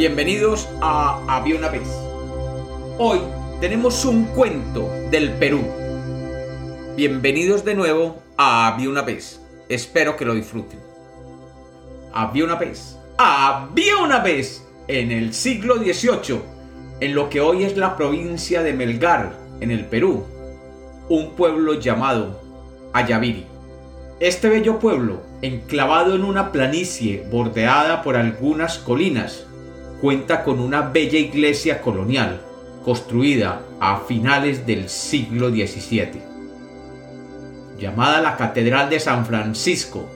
Bienvenidos a Había una vez. Hoy tenemos un cuento del Perú. Bienvenidos de nuevo a Había una vez. Espero que lo disfruten. Había una vez. Había una vez en el siglo XVIII, en lo que hoy es la provincia de Melgar, en el Perú, un pueblo llamado Ayaviri. Este bello pueblo, enclavado en una planicie bordeada por algunas colinas, cuenta con una bella iglesia colonial construida a finales del siglo XVII, llamada la Catedral de San Francisco.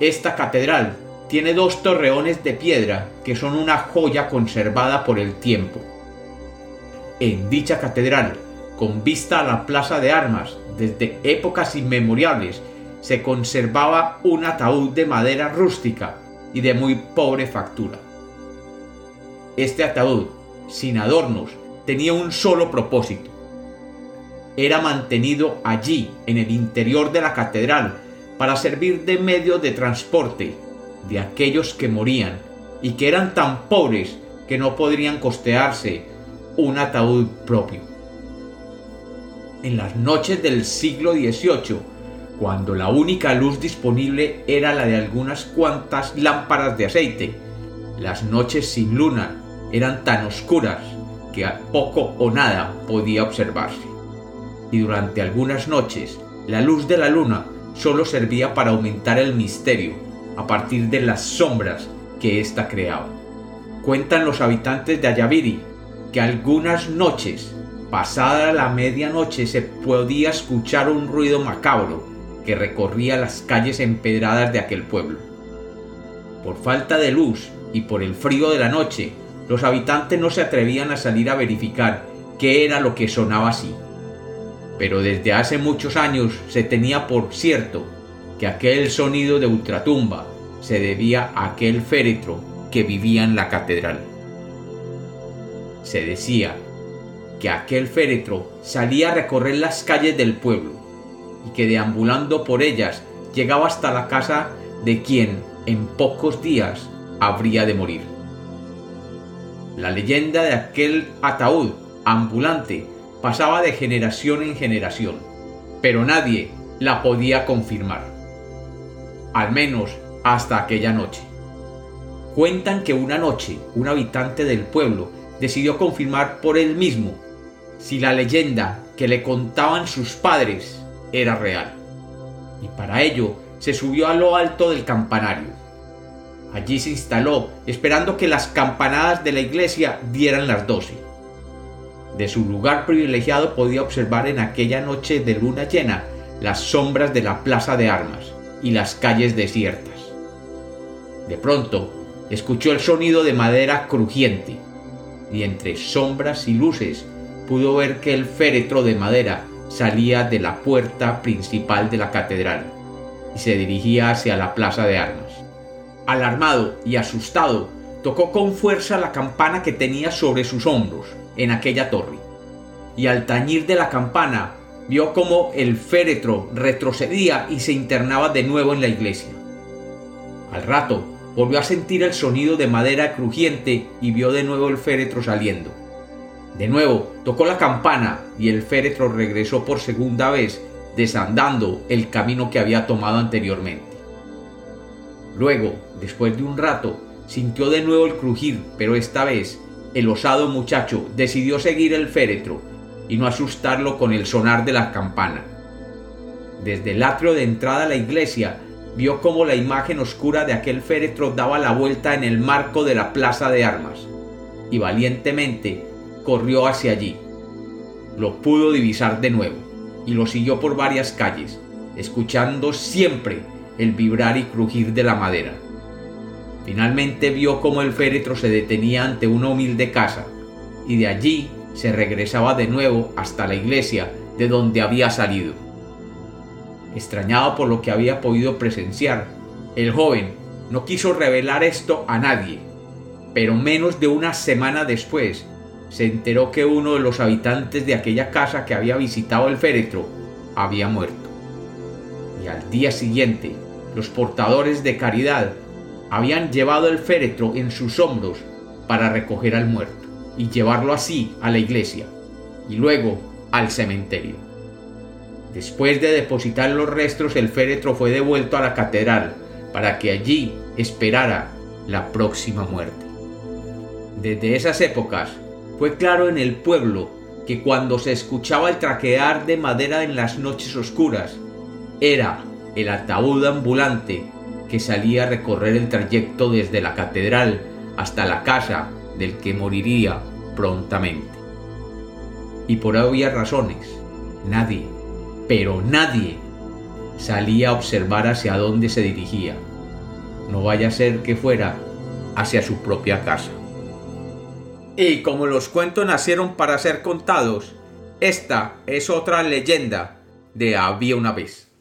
Esta catedral tiene dos torreones de piedra que son una joya conservada por el tiempo. En dicha catedral, con vista a la plaza de armas desde épocas inmemoriales, se conservaba un ataúd de madera rústica y de muy pobre factura. Este ataúd, sin adornos, tenía un solo propósito. Era mantenido allí, en el interior de la catedral, para servir de medio de transporte de aquellos que morían y que eran tan pobres que no podrían costearse un ataúd propio. En las noches del siglo XVIII, cuando la única luz disponible era la de algunas cuantas lámparas de aceite, las noches sin luna eran tan oscuras que poco o nada podía observarse. Y durante algunas noches la luz de la luna solo servía para aumentar el misterio a partir de las sombras que ésta creaba. Cuentan los habitantes de Ayaviri que algunas noches, pasada la medianoche, se podía escuchar un ruido macabro que recorría las calles empedradas de aquel pueblo. Por falta de luz y por el frío de la noche, los habitantes no se atrevían a salir a verificar qué era lo que sonaba así. Pero desde hace muchos años se tenía por cierto que aquel sonido de ultratumba se debía a aquel féretro que vivía en la catedral. Se decía que aquel féretro salía a recorrer las calles del pueblo y que deambulando por ellas llegaba hasta la casa de quien en pocos días habría de morir. La leyenda de aquel ataúd ambulante pasaba de generación en generación, pero nadie la podía confirmar. Al menos hasta aquella noche. Cuentan que una noche un habitante del pueblo decidió confirmar por él mismo si la leyenda que le contaban sus padres era real. Y para ello se subió a lo alto del campanario Allí se instaló, esperando que las campanadas de la iglesia dieran las doce. De su lugar privilegiado podía observar en aquella noche de luna llena las sombras de la plaza de armas y las calles desiertas. De pronto, escuchó el sonido de madera crujiente, y entre sombras y luces pudo ver que el féretro de madera salía de la puerta principal de la catedral y se dirigía hacia la plaza de armas. Alarmado y asustado, tocó con fuerza la campana que tenía sobre sus hombros en aquella torre. Y al tañir de la campana, vio como el féretro retrocedía y se internaba de nuevo en la iglesia. Al rato, volvió a sentir el sonido de madera crujiente y vio de nuevo el féretro saliendo. De nuevo, tocó la campana y el féretro regresó por segunda vez, desandando el camino que había tomado anteriormente. Luego, después de un rato, sintió de nuevo el crujir, pero esta vez el osado muchacho decidió seguir el féretro y no asustarlo con el sonar de la campana. Desde el atrio de entrada a la iglesia, vio cómo la imagen oscura de aquel féretro daba la vuelta en el marco de la plaza de armas, y valientemente corrió hacia allí. Lo pudo divisar de nuevo, y lo siguió por varias calles, escuchando siempre el vibrar y crujir de la madera. Finalmente vio cómo el féretro se detenía ante una humilde casa, y de allí se regresaba de nuevo hasta la iglesia de donde había salido. Extrañado por lo que había podido presenciar, el joven no quiso revelar esto a nadie, pero menos de una semana después se enteró que uno de los habitantes de aquella casa que había visitado el féretro había muerto. Y al día siguiente, los portadores de caridad habían llevado el féretro en sus hombros para recoger al muerto y llevarlo así a la iglesia y luego al cementerio. Después de depositar los restos, el féretro fue devuelto a la catedral para que allí esperara la próxima muerte. Desde esas épocas fue claro en el pueblo que cuando se escuchaba el traquear de madera en las noches oscuras, era el ataúd ambulante que salía a recorrer el trayecto desde la catedral hasta la casa del que moriría prontamente. Y por obvias razones, nadie, pero nadie, salía a observar hacia dónde se dirigía. No vaya a ser que fuera hacia su propia casa. Y como los cuentos nacieron para ser contados, esta es otra leyenda de había una vez.